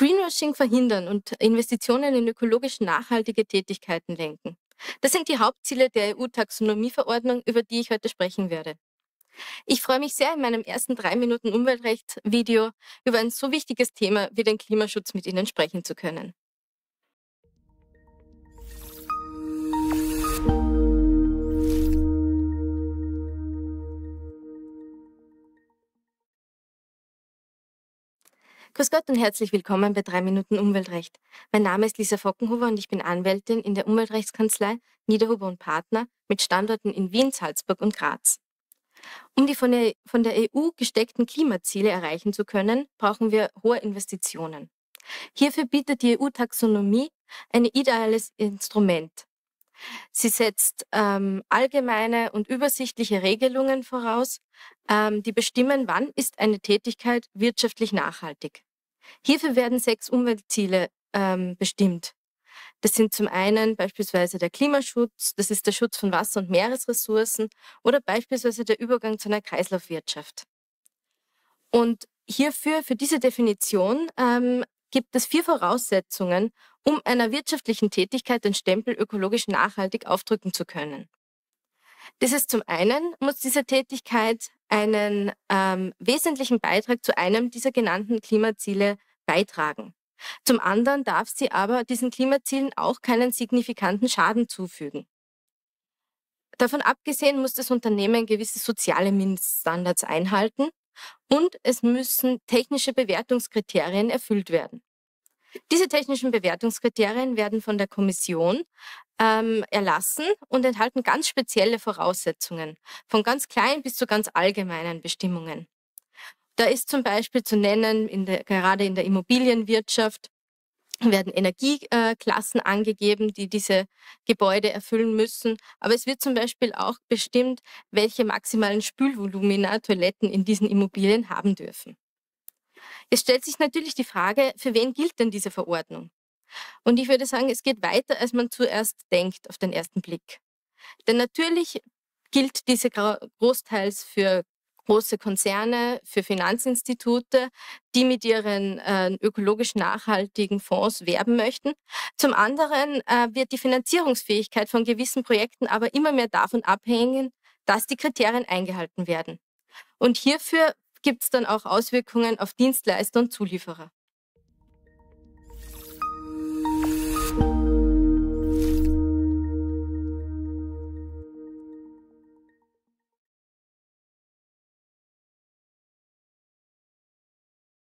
Greenwashing verhindern und Investitionen in ökologisch nachhaltige Tätigkeiten lenken. Das sind die Hauptziele der EU-Taxonomieverordnung, über die ich heute sprechen werde. Ich freue mich sehr, in meinem ersten drei Minuten Umweltrecht-Video über ein so wichtiges Thema wie den Klimaschutz mit Ihnen sprechen zu können. Grüß Gott und herzlich willkommen bei 3 Minuten Umweltrecht. Mein Name ist Lisa Fockenhuber und ich bin Anwältin in der Umweltrechtskanzlei Niederhuber und Partner mit Standorten in Wien, Salzburg und Graz. Um die von der, von der EU gesteckten Klimaziele erreichen zu können, brauchen wir hohe Investitionen. Hierfür bietet die EU-Taxonomie ein ideales Instrument. Sie setzt ähm, allgemeine und übersichtliche Regelungen voraus, ähm, die bestimmen, wann ist eine Tätigkeit wirtschaftlich nachhaltig. Hierfür werden sechs Umweltziele ähm, bestimmt. Das sind zum einen beispielsweise der Klimaschutz, das ist der Schutz von Wasser- und Meeresressourcen oder beispielsweise der Übergang zu einer Kreislaufwirtschaft. Und hierfür, für diese Definition, ähm, gibt es vier Voraussetzungen, um einer wirtschaftlichen Tätigkeit den Stempel ökologisch nachhaltig aufdrücken zu können. Das ist zum einen, muss diese Tätigkeit einen ähm, wesentlichen Beitrag zu einem dieser genannten Klimaziele beitragen. Zum anderen darf sie aber diesen Klimazielen auch keinen signifikanten Schaden zufügen. Davon abgesehen muss das Unternehmen gewisse soziale Mindeststandards einhalten und es müssen technische Bewertungskriterien erfüllt werden. Diese technischen Bewertungskriterien werden von der Kommission ähm, erlassen und enthalten ganz spezielle Voraussetzungen, von ganz kleinen bis zu ganz allgemeinen Bestimmungen. Da ist zum Beispiel zu nennen, in der, gerade in der Immobilienwirtschaft werden Energieklassen angegeben, die diese Gebäude erfüllen müssen. Aber es wird zum Beispiel auch bestimmt, welche maximalen Spülvolumina Toiletten in diesen Immobilien haben dürfen. Es stellt sich natürlich die Frage, für wen gilt denn diese Verordnung? Und ich würde sagen, es geht weiter, als man zuerst denkt auf den ersten Blick. Denn natürlich gilt diese großteils für große Konzerne, für Finanzinstitute, die mit ihren äh, ökologisch nachhaltigen Fonds werben möchten. Zum anderen äh, wird die Finanzierungsfähigkeit von gewissen Projekten aber immer mehr davon abhängen, dass die Kriterien eingehalten werden. Und hierfür gibt es dann auch Auswirkungen auf Dienstleister und Zulieferer.